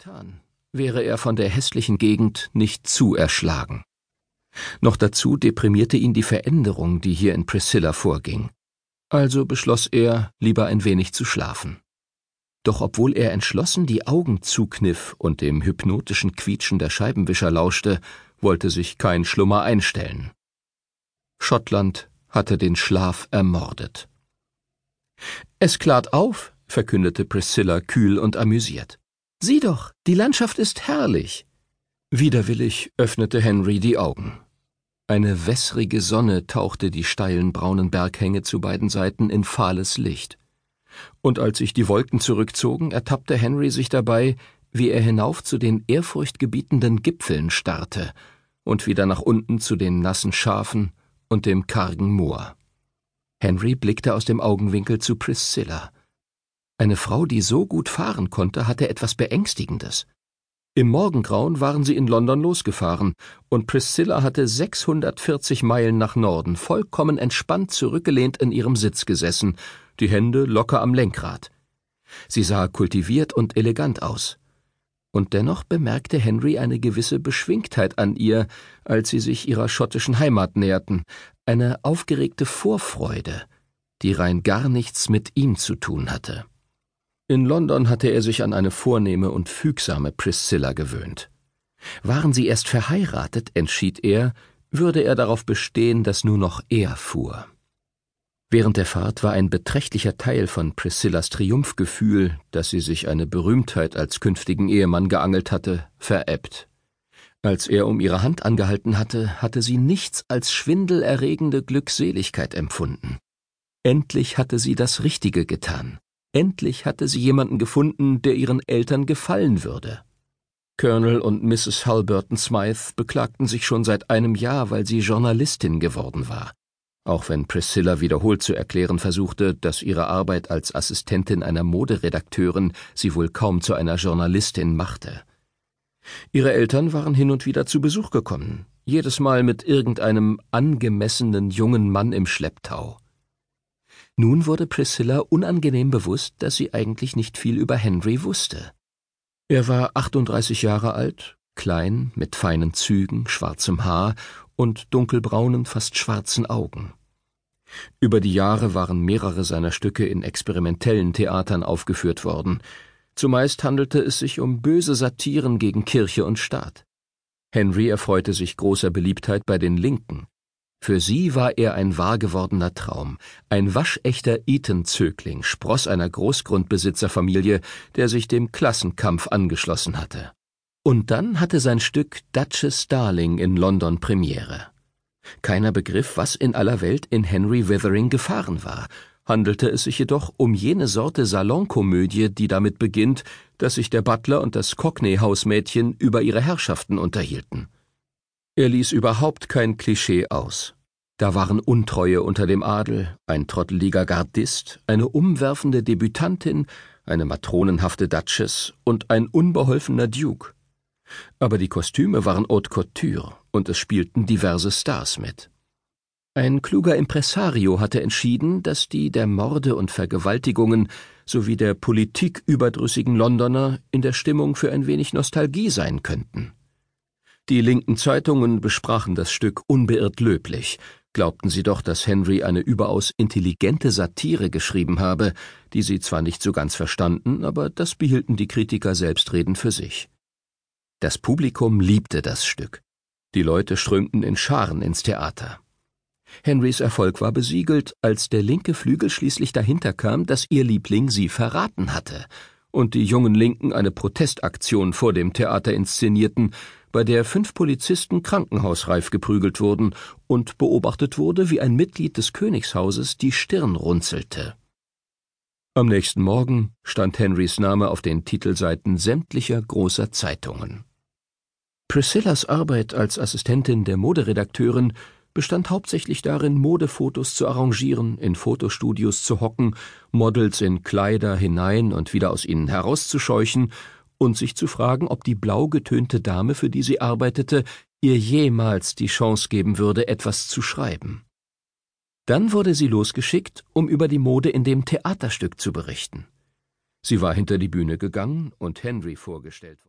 getan, wäre er von der hässlichen Gegend nicht zu erschlagen. Noch dazu deprimierte ihn die Veränderung, die hier in Priscilla vorging. Also beschloss er, lieber ein wenig zu schlafen. Doch obwohl er entschlossen die Augen zukniff und dem hypnotischen Quietschen der Scheibenwischer lauschte, wollte sich kein Schlummer einstellen. Schottland hatte den Schlaf ermordet. Es klart auf, verkündete Priscilla kühl und amüsiert. Sieh doch, die Landschaft ist herrlich. Widerwillig öffnete Henry die Augen. Eine wässrige Sonne tauchte die steilen braunen Berghänge zu beiden Seiten in fahles Licht. Und als sich die Wolken zurückzogen, ertappte Henry sich dabei, wie er hinauf zu den ehrfurchtgebietenden Gipfeln starrte und wieder nach unten zu den nassen Schafen und dem kargen Moor. Henry blickte aus dem Augenwinkel zu Priscilla. Eine Frau, die so gut fahren konnte, hatte etwas Beängstigendes. Im Morgengrauen waren sie in London losgefahren, und Priscilla hatte 640 Meilen nach Norden vollkommen entspannt zurückgelehnt in ihrem Sitz gesessen, die Hände locker am Lenkrad. Sie sah kultiviert und elegant aus. Und dennoch bemerkte Henry eine gewisse Beschwingtheit an ihr, als sie sich ihrer schottischen Heimat näherten, eine aufgeregte Vorfreude, die rein gar nichts mit ihm zu tun hatte. In London hatte er sich an eine vornehme und fügsame Priscilla gewöhnt. Waren sie erst verheiratet, entschied er, würde er darauf bestehen, dass nur noch er fuhr. Während der Fahrt war ein beträchtlicher Teil von Priscillas Triumphgefühl, dass sie sich eine Berühmtheit als künftigen Ehemann geangelt hatte, verebbt. Als er um ihre Hand angehalten hatte, hatte sie nichts als schwindelerregende Glückseligkeit empfunden. Endlich hatte sie das Richtige getan. Endlich hatte sie jemanden gefunden, der ihren Eltern gefallen würde. Colonel und Mrs. Halberton Smythe beklagten sich schon seit einem Jahr, weil sie Journalistin geworden war. Auch wenn Priscilla wiederholt zu erklären versuchte, dass ihre Arbeit als Assistentin einer Moderedakteurin sie wohl kaum zu einer Journalistin machte. Ihre Eltern waren hin und wieder zu Besuch gekommen, jedes Mal mit irgendeinem angemessenen jungen Mann im Schlepptau. Nun wurde Priscilla unangenehm bewusst, dass sie eigentlich nicht viel über Henry wusste. Er war 38 Jahre alt, klein, mit feinen Zügen, schwarzem Haar und dunkelbraunen, fast schwarzen Augen. Über die Jahre waren mehrere seiner Stücke in experimentellen Theatern aufgeführt worden. Zumeist handelte es sich um böse Satiren gegen Kirche und Staat. Henry erfreute sich großer Beliebtheit bei den Linken. Für sie war er ein wahrgewordener Traum, ein waschechter Eton-Zögling, Spross einer Großgrundbesitzerfamilie, der sich dem Klassenkampf angeschlossen hatte. Und dann hatte sein Stück Duchess Darling in London Premiere. Keiner begriff, was in aller Welt in Henry Withering gefahren war, handelte es sich jedoch um jene Sorte Salonkomödie, die damit beginnt, dass sich der Butler und das Cockney-Hausmädchen über ihre Herrschaften unterhielten. Er ließ überhaupt kein Klischee aus. Da waren Untreue unter dem Adel, ein trotteliger Gardist, eine umwerfende Debütantin, eine matronenhafte Duchess und ein unbeholfener Duke. Aber die Kostüme waren haute couture und es spielten diverse Stars mit. Ein kluger Impresario hatte entschieden, dass die der Morde und Vergewaltigungen sowie der Politik überdrüssigen Londoner in der Stimmung für ein wenig Nostalgie sein könnten. Die linken Zeitungen besprachen das Stück unbeirrt löblich, glaubten sie doch, dass Henry eine überaus intelligente Satire geschrieben habe, die sie zwar nicht so ganz verstanden, aber das behielten die Kritiker selbstredend für sich. Das Publikum liebte das Stück. Die Leute strömten in Scharen ins Theater. Henrys Erfolg war besiegelt, als der linke Flügel schließlich dahinter kam, dass ihr Liebling sie verraten hatte, und die jungen Linken eine Protestaktion vor dem Theater inszenierten, bei der fünf Polizisten krankenhausreif geprügelt wurden und beobachtet wurde, wie ein Mitglied des Königshauses die Stirn runzelte. Am nächsten Morgen stand Henrys Name auf den Titelseiten sämtlicher großer Zeitungen. Priscillas Arbeit als Assistentin der Moderedakteurin bestand hauptsächlich darin, Modefotos zu arrangieren, in Fotostudios zu hocken, Models in Kleider hinein und wieder aus ihnen herauszuscheuchen und sich zu fragen, ob die blau getönte Dame, für die sie arbeitete, ihr jemals die Chance geben würde, etwas zu schreiben. Dann wurde sie losgeschickt, um über die Mode in dem Theaterstück zu berichten. Sie war hinter die Bühne gegangen und Henry vorgestellt worden.